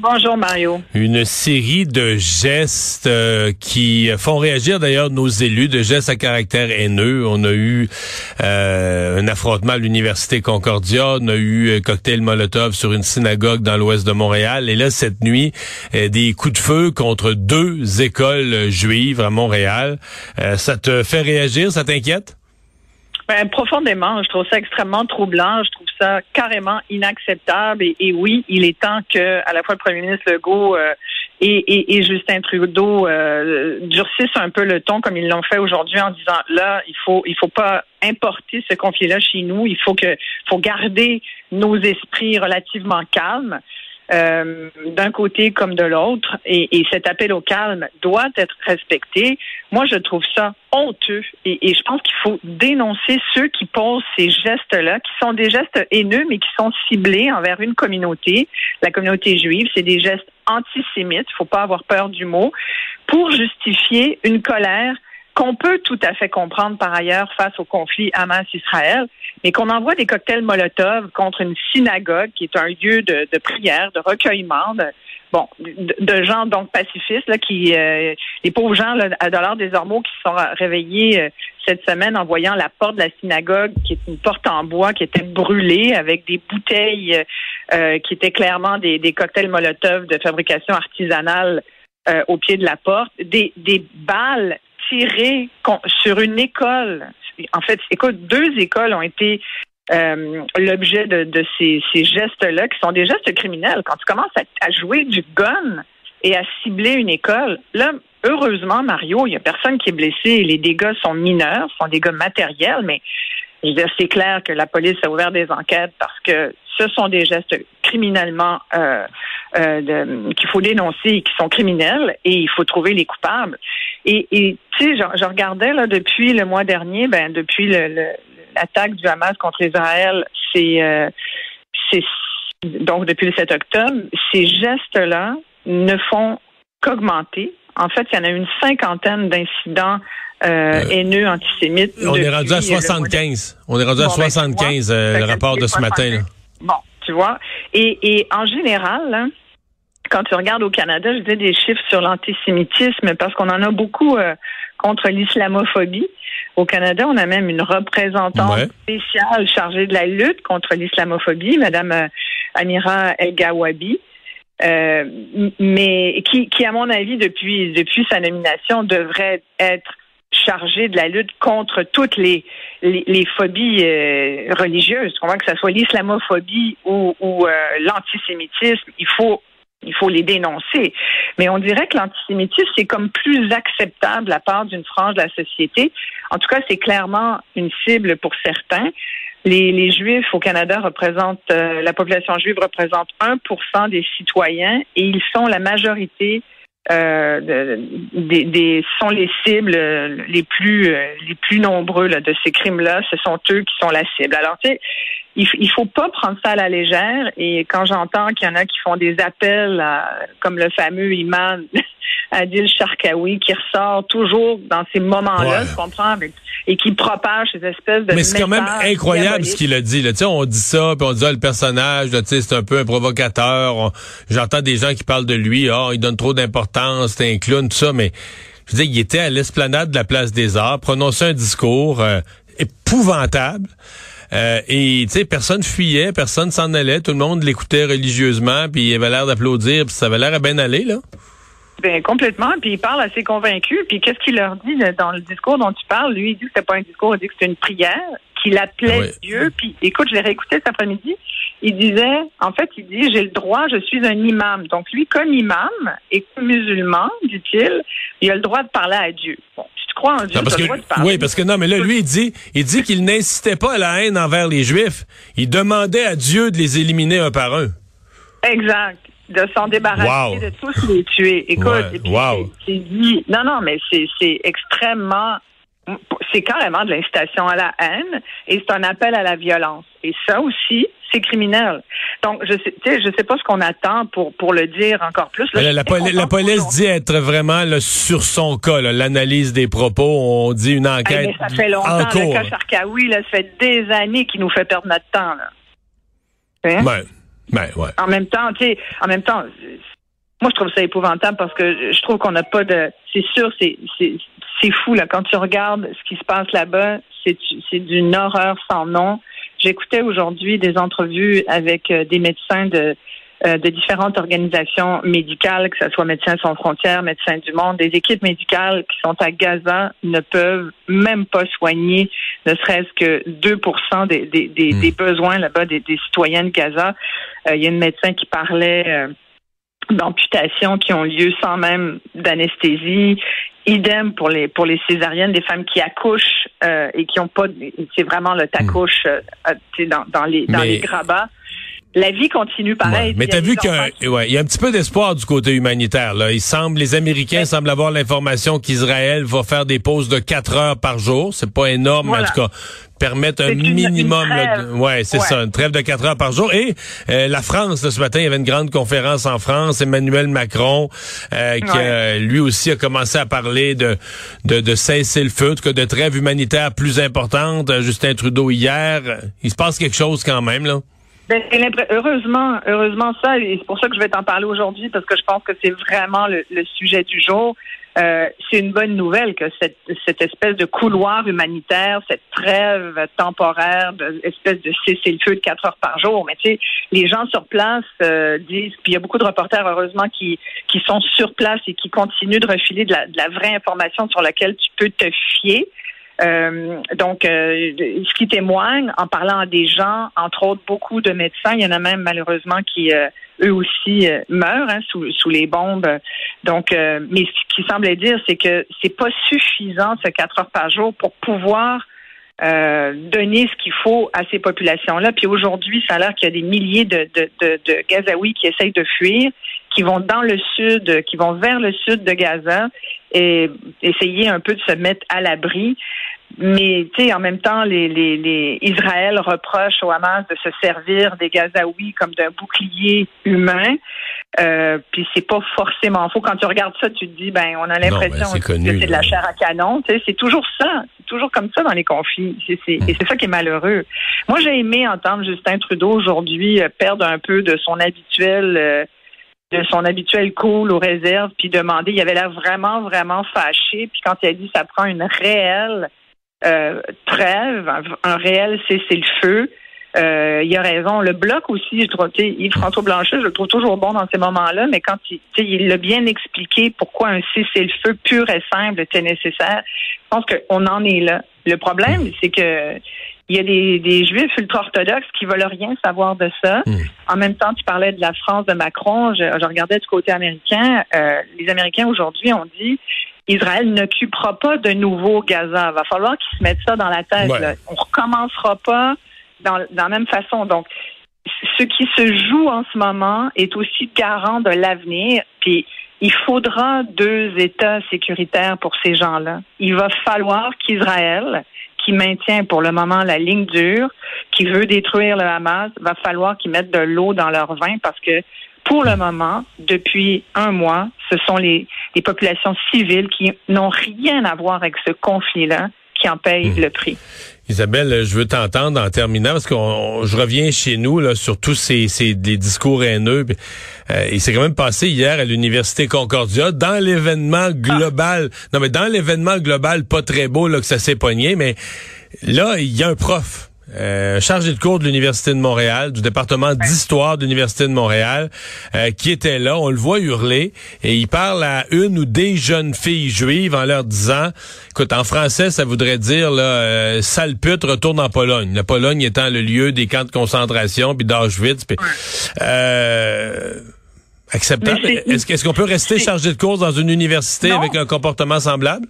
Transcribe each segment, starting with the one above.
Bonjour Mario. Une série de gestes euh, qui font réagir d'ailleurs nos élus, de gestes à caractère haineux. On a eu euh, un affrontement à l'université Concordia, on a eu un cocktail Molotov sur une synagogue dans l'ouest de Montréal, et là cette nuit euh, des coups de feu contre deux écoles juives à Montréal. ça te fait réagir, ça t'inquiète? Ben, profondément, je trouve ça extrêmement troublant. Je trouve ça carrément inacceptable. Et, oui, il est temps que à la fois le premier ministre Legault euh, et, Justin Trudeau euh, durcissent un peu le ton comme ils l'ont fait aujourd'hui en disant là, il faut il faut pas importer ce conflit-là chez nous. Il faut que faut garder nos esprits relativement calmes. Euh, d'un côté comme de l'autre, et, et, cet appel au calme doit être respecté. Moi, je trouve ça honteux, et, et je pense qu'il faut dénoncer ceux qui posent ces gestes-là, qui sont des gestes haineux, mais qui sont ciblés envers une communauté, la communauté juive. C'est des gestes antisémites, il faut pas avoir peur du mot, pour justifier une colère qu'on peut tout à fait comprendre par ailleurs face au conflit Hamas-Israël, mais qu'on envoie des cocktails Molotov contre une synagogue qui est un lieu de, prière, de recueillement, de, bon, de, gens donc pacifistes là, qui, euh, les pauvres gens là, à dollars des ormeaux qui se sont réveillés euh, cette semaine en voyant la porte de la synagogue, qui est une porte en bois, qui était brûlée avec des bouteilles euh, qui étaient clairement des, des cocktails Molotov de fabrication artisanale au pied de la porte, des, des balles sur une école. En fait, écoute, deux écoles ont été euh, l'objet de, ces, gestes-là, qui sont des gestes criminels. Quand tu commences à, jouer du gun et à cibler une école, là, heureusement, Mario, il n'y a personne qui est blessé. Les dégâts sont mineurs, sont des dégâts matériels, mais je veux dire, c'est clair que la police a ouvert des enquêtes parce que ce sont des gestes criminellement euh, euh, qu'il faut dénoncer et qui sont criminels et il faut trouver les coupables. Et, tu sais, je, regardais là depuis le mois dernier, ben depuis l'attaque du Hamas contre Israël, c'est euh, donc depuis le 7 octobre, ces gestes-là ne font qu'augmenter. En fait, il y en a une cinquantaine d'incidents euh, haineux, antisémites. On est rendu à 75. On est rendu à 75, ben, le rapport de ce matin. Là. Bon, tu vois. Et, et en général, hein, quand tu regardes au Canada, je dis des chiffres sur l'antisémitisme parce qu'on en a beaucoup euh, contre l'islamophobie. Au Canada, on a même une représentante spéciale chargée de la lutte contre l'islamophobie, Madame euh, Amira El Gawabi. Euh, mais qui, qui, à mon avis, depuis, depuis sa nomination, devrait être chargé de la lutte contre toutes les, les, phobies euh, religieuses. On voit que ce soit l'islamophobie ou, ou euh, l'antisémitisme, il faut il faut les dénoncer. Mais on dirait que l'antisémitisme, c'est comme plus acceptable la part d'une frange de la société. En tout cas, c'est clairement une cible pour certains. Les, les Juifs au Canada représentent, euh, la population juive représente 1% des citoyens et ils sont la majorité euh, des, des, sont les cibles les plus euh, les plus nombreux là, de ces crimes-là. Ce sont eux qui sont la cible. Alors, tu sais, il, il faut pas prendre ça à la légère. Et quand j'entends qu'il y en a qui font des appels, comme le fameux imam Adil Sharkawi, qui ressort toujours dans ces moments-là, tu comprends, et qui propage ces espèces de Mais c'est quand même incroyable ce qu'il a dit. Là. On dit ça, puis on dit ah, le personnage, c'est un peu un provocateur. J'entends des gens qui parlent de lui, oh, il donne trop d'importance, c'est un clown, tout ça, mais je veux dire, il était à l'esplanade de la place des Arts, prononçait un discours euh, épouvantable. Euh, et tu sais, personne fuyait, personne s'en allait, tout le monde l'écoutait religieusement, puis il avait l'air d'applaudir, puis ça avait l'air à bien aller, là. Ben, complètement. Puis il parle assez convaincu. Puis qu'est-ce qu'il leur dit dans le discours dont tu parles? Lui, il dit que c'est pas un discours, il dit que c'est une prière, qu'il appelait Dieu. Puis écoute, je l'ai réécouté cet après-midi. Il disait, en fait, il dit, j'ai le droit, je suis un imam. Donc lui, comme imam et comme musulman, dit-il, il a le droit de parler à Dieu. Bon, tu crois en Dieu, parce que, droit de parler. Oui, parce que non, mais là, lui, il dit, il dit qu'il n'incitait pas à la haine envers les Juifs. Il demandait à Dieu de les éliminer un par un. Exact de s'en débarrasser, de tous les tuer. Écoute, c'est dit. Non, non, mais c'est extrêmement c'est carrément de l'incitation à la haine et c'est un appel à la violence. Et ça aussi, c'est criminel. Donc, je sais, je sais pas ce qu'on attend pour pour le dire encore plus. la, police dit être vraiment sur son cas, l'analyse des propos. On dit une enquête. ça fait longtemps. Le cas Charkaoui, ça fait des années qu'il nous fait perdre notre temps. Là. Hein? Ben, ben, ouais. En même temps, tu sais, en même temps, moi, je trouve ça épouvantable parce que je trouve qu'on n'a pas de. C'est sûr, c'est c'est fou là. Quand tu regardes ce qui se passe là-bas, c'est c'est d'une horreur sans nom. J'écoutais aujourd'hui des entrevues avec euh, des médecins de de différentes organisations médicales, que ce soit Médecins sans frontières, Médecins du monde, des équipes médicales qui sont à Gaza ne peuvent même pas soigner ne serait-ce que 2 des, des, des, hmm. des besoins là-bas des, des citoyens de Gaza. Euh, il y a une médecin qui parlait d'amputations qui ont lieu sans même d'anesthésie. Idem pour les pour les césariennes, des femmes qui accouchent euh, et qui ont pas, c'est vraiment le t'accouches euh, euh dans, dans les dans les grabats la vie continue pareil. Mais t'as vu qu'il ouais, y a un petit peu d'espoir du côté humanitaire. Là. Il semble, les Américains semblent avoir l'information qu'Israël va faire des pauses de quatre heures par jour. C'est pas énorme, mais en tout cas permettre un minimum. ouais, c'est ça, une trêve de quatre heures par jour. Et euh, la France, ce matin, il y avait une grande conférence en France. Emmanuel Macron, euh, qui lui aussi a commencé à parler de de, de cesser le feu, de trêve humanitaire plus importante. Justin Trudeau hier, il se passe quelque chose quand même là. Ben, heureusement, heureusement ça, et c'est pour ça que je vais t'en parler aujourd'hui, parce que je pense que c'est vraiment le, sujet du jour. Euh, c'est une bonne nouvelle que cette, cette espèce de couloir humanitaire, cette trêve temporaire, de, espèce de cessez-le-feu de quatre heures par jour. Mais tu sais, les gens sur place euh, disent, puis il y a beaucoup de reporters heureusement qui qui sont sur place et qui continuent de refiler de la, de la vraie information sur laquelle tu peux te fier. Euh, donc, euh, ce qui témoigne en parlant à des gens, entre autres beaucoup de médecins, il y en a même malheureusement qui euh, eux aussi meurent hein, sous, sous les bombes. Donc, mais ce qui semblait dire, c'est que c'est pas suffisant ce quatre heures par jour pour pouvoir donner ce qu'il faut à ces populations-là. Puis aujourd'hui, ça a l'air qu'il y a des milliers de, de, de, de Gazaouis qui essayent de fuir, qui vont dans le sud, qui vont vers le sud de Gaza et essayer un peu de se mettre à l'abri. Mais tu sais, en même temps, les, les, les, Israël reproche au Hamas de se servir des Gazaouis comme d'un bouclier humain. Euh, puis c'est pas forcément faux. Quand tu regardes ça, tu te dis, ben, on a l'impression que c'est de la chair à canon. Tu sais, c'est toujours ça. C'est toujours comme ça dans les conflits. C'est, Et c'est ça qui est malheureux. Moi, j'ai aimé entendre Justin Trudeau aujourd'hui euh, perdre un peu de son habituel. Euh, de son habituel cool aux réserves, puis demander, il avait l'air vraiment, vraiment fâché. Puis quand il a dit ça prend une réelle euh, trêve, un, réel cessez-le-feu. Euh, il a raison. Le bloc aussi, je trouve, Yves-François Blanchet, je le trouve toujours bon dans ces moments-là, mais quand il, il l'a bien expliqué pourquoi un cessez-le-feu pur et simple était nécessaire, je pense qu'on en est là. Le problème, c'est que il y a des, des juifs ultra-orthodoxes qui veulent rien savoir de ça. Hmm. En même temps, tu parlais de la France de Macron. Je, je regardais du côté américain. Euh, les Américains aujourd'hui ont dit Israël n'occupera pas de nouveau Gaza. Il va falloir qu'ils se mettent ça dans la tête. On Là. On recommencera pas dans, dans la même façon. Donc, ce qui se joue en ce moment est aussi garant de l'avenir. Puis, il faudra deux États sécuritaires pour ces gens-là. Il va falloir qu'Israël, qui maintient pour le moment la ligne dure, qui veut détruire le Hamas, va falloir qu'ils mettent de l'eau dans leur vin parce que pour le moment, depuis un mois, ce sont les, les populations civiles qui n'ont rien à voir avec ce conflit-là qui en payent hmm. le prix. Isabelle, je veux t'entendre en terminant parce que je reviens chez nous là, sur tous ces, ces discours haineux. Euh, il s'est quand même passé hier à l'université Concordia dans l'événement global. Non, mais dans l'événement global, pas très beau là que ça s'est pogné, mais là, il y a un prof euh, chargé de cours de l'Université de Montréal, du département d'histoire de l'Université de Montréal, euh, qui était là. On le voit hurler et il parle à une ou des jeunes filles juives en leur disant, écoute, en français, ça voudrait dire, là, euh, sale pute, retourne en Pologne. La Pologne étant le lieu des camps de concentration, puis d'Auschwitz. Puis, euh, acceptable. Est-ce qu'on peut rester chargé de cours dans une université avec un comportement semblable?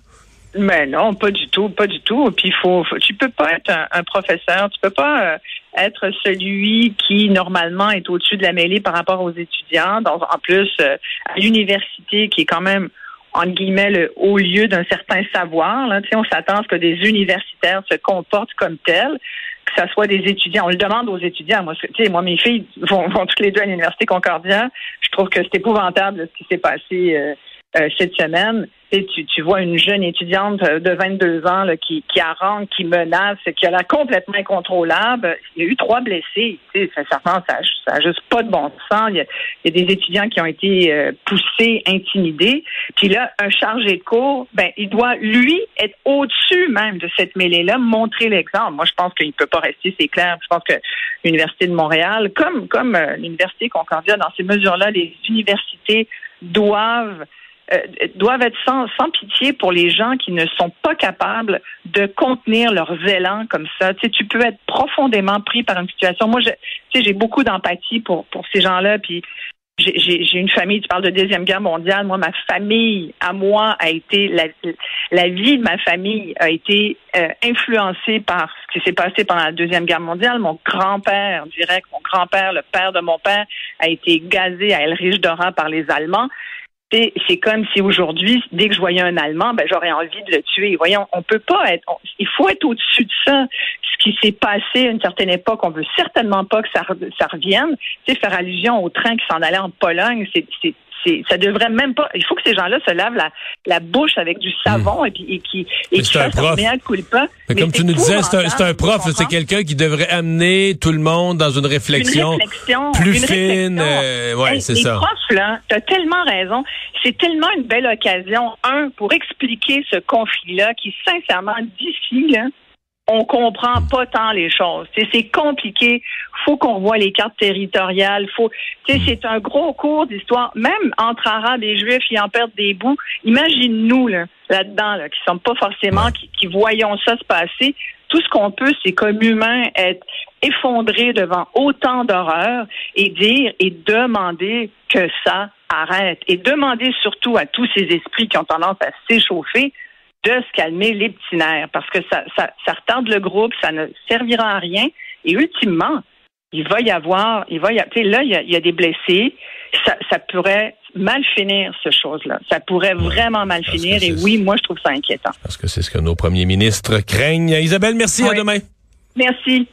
Mais non, pas du tout, pas du tout. Puis il faut, tu peux pas être un, professeur, tu peux pas euh, être celui qui normalement est au-dessus de la mêlée par rapport aux étudiants. Donc en plus, euh, à l'université qui est quand même en guillemets, le haut lieu d'un certain savoir. Là. on s'attend à ce que des universitaires se comportent comme tels, que ce soit des étudiants. On le demande aux étudiants. Moi, moi mes filles vont, vont toutes les deux à l'Université Concordia. Je trouve que c'est épouvantable ce qui s'est passé euh, euh, cette semaine. Tu, tu, vois une jeune étudiante de 22 ans là, qui, qui arrange, qui menace, qui a l'air complètement incontrôlable. Il y a eu trois blessés. Tu sais, ça, ça, ça, juste pas de bon sens. Il y a, il y a des étudiants qui ont été euh, poussés, intimidés. Puis là, un chargé de cours, ben, il doit, lui, être au-dessus même de cette mêlée-là, montrer l'exemple. Moi, je pense qu'il ne peut pas rester, c'est clair. Je pense que l'Université de Montréal, comme, comme euh, l'Université Concordia, dans ces mesures-là, les universités doivent euh, doivent être sans, sans, pitié pour les gens qui ne sont pas capables de contenir leurs élans comme ça. Tu sais, tu peux être profondément pris par une situation. Moi, je, tu sais, j'ai beaucoup d'empathie pour pour ces gens-là. Puis j'ai une famille, tu parles de Deuxième Guerre mondiale, moi, ma famille, à moi, a été, la, la vie de ma famille a été euh, influencée par ce qui s'est passé pendant la Deuxième Guerre mondiale. Mon grand-père, direct, mon grand-père, le père de mon père, a été gazé à El Dora par les Allemands c'est comme si aujourd'hui, dès que je voyais un Allemand, ben j'aurais envie de le tuer. Voyons, on peut pas être. il faut être au-dessus de ça. Ce qui s'est passé à une certaine époque, on veut certainement pas que ça, ça revienne. Tu sais, faire allusion au train qui s'en allait en Pologne, c'est ça devrait même pas. Il faut que ces gens-là se lavent la, la bouche avec du savon et puis et qui et qui fassent Mais, comme tu nous disais, c'est un, un, prof, c'est quelqu'un qui devrait amener tout le monde dans une réflexion, plus fine. Euh, ouais, c'est ça. Profs là, t'as tellement raison. C'est tellement une belle occasion, un, pour expliquer ce conflit-là qui, sincèrement, d'ici là, on comprend pas tant les choses. C'est compliqué. Faut qu'on voit les cartes territoriales. Faut, c'est un gros cours d'histoire. Même entre Arabes et Juifs, ils en perdent des bouts. Imagine-nous là, là-dedans, là, qui sommes pas forcément, qui, qui voyons ça se passer. Tout ce qu'on peut, c'est comme humain être effondré devant autant d'horreurs et dire et demander que ça arrête. Et demander surtout à tous ces esprits qui ont tendance à s'échauffer de se calmer les petits nerfs parce que ça, ça, ça retarde le groupe, ça ne servira à rien. Et ultimement, il va y avoir, il va y avoir, là, il y, a, il y a des blessés. Ça, ça pourrait mal finir, ce chose-là. Ça pourrait vraiment mal finir. Et oui, moi, je trouve ça inquiétant. Parce que c'est ce que nos premiers ministres craignent. Isabelle, merci. À demain. Merci.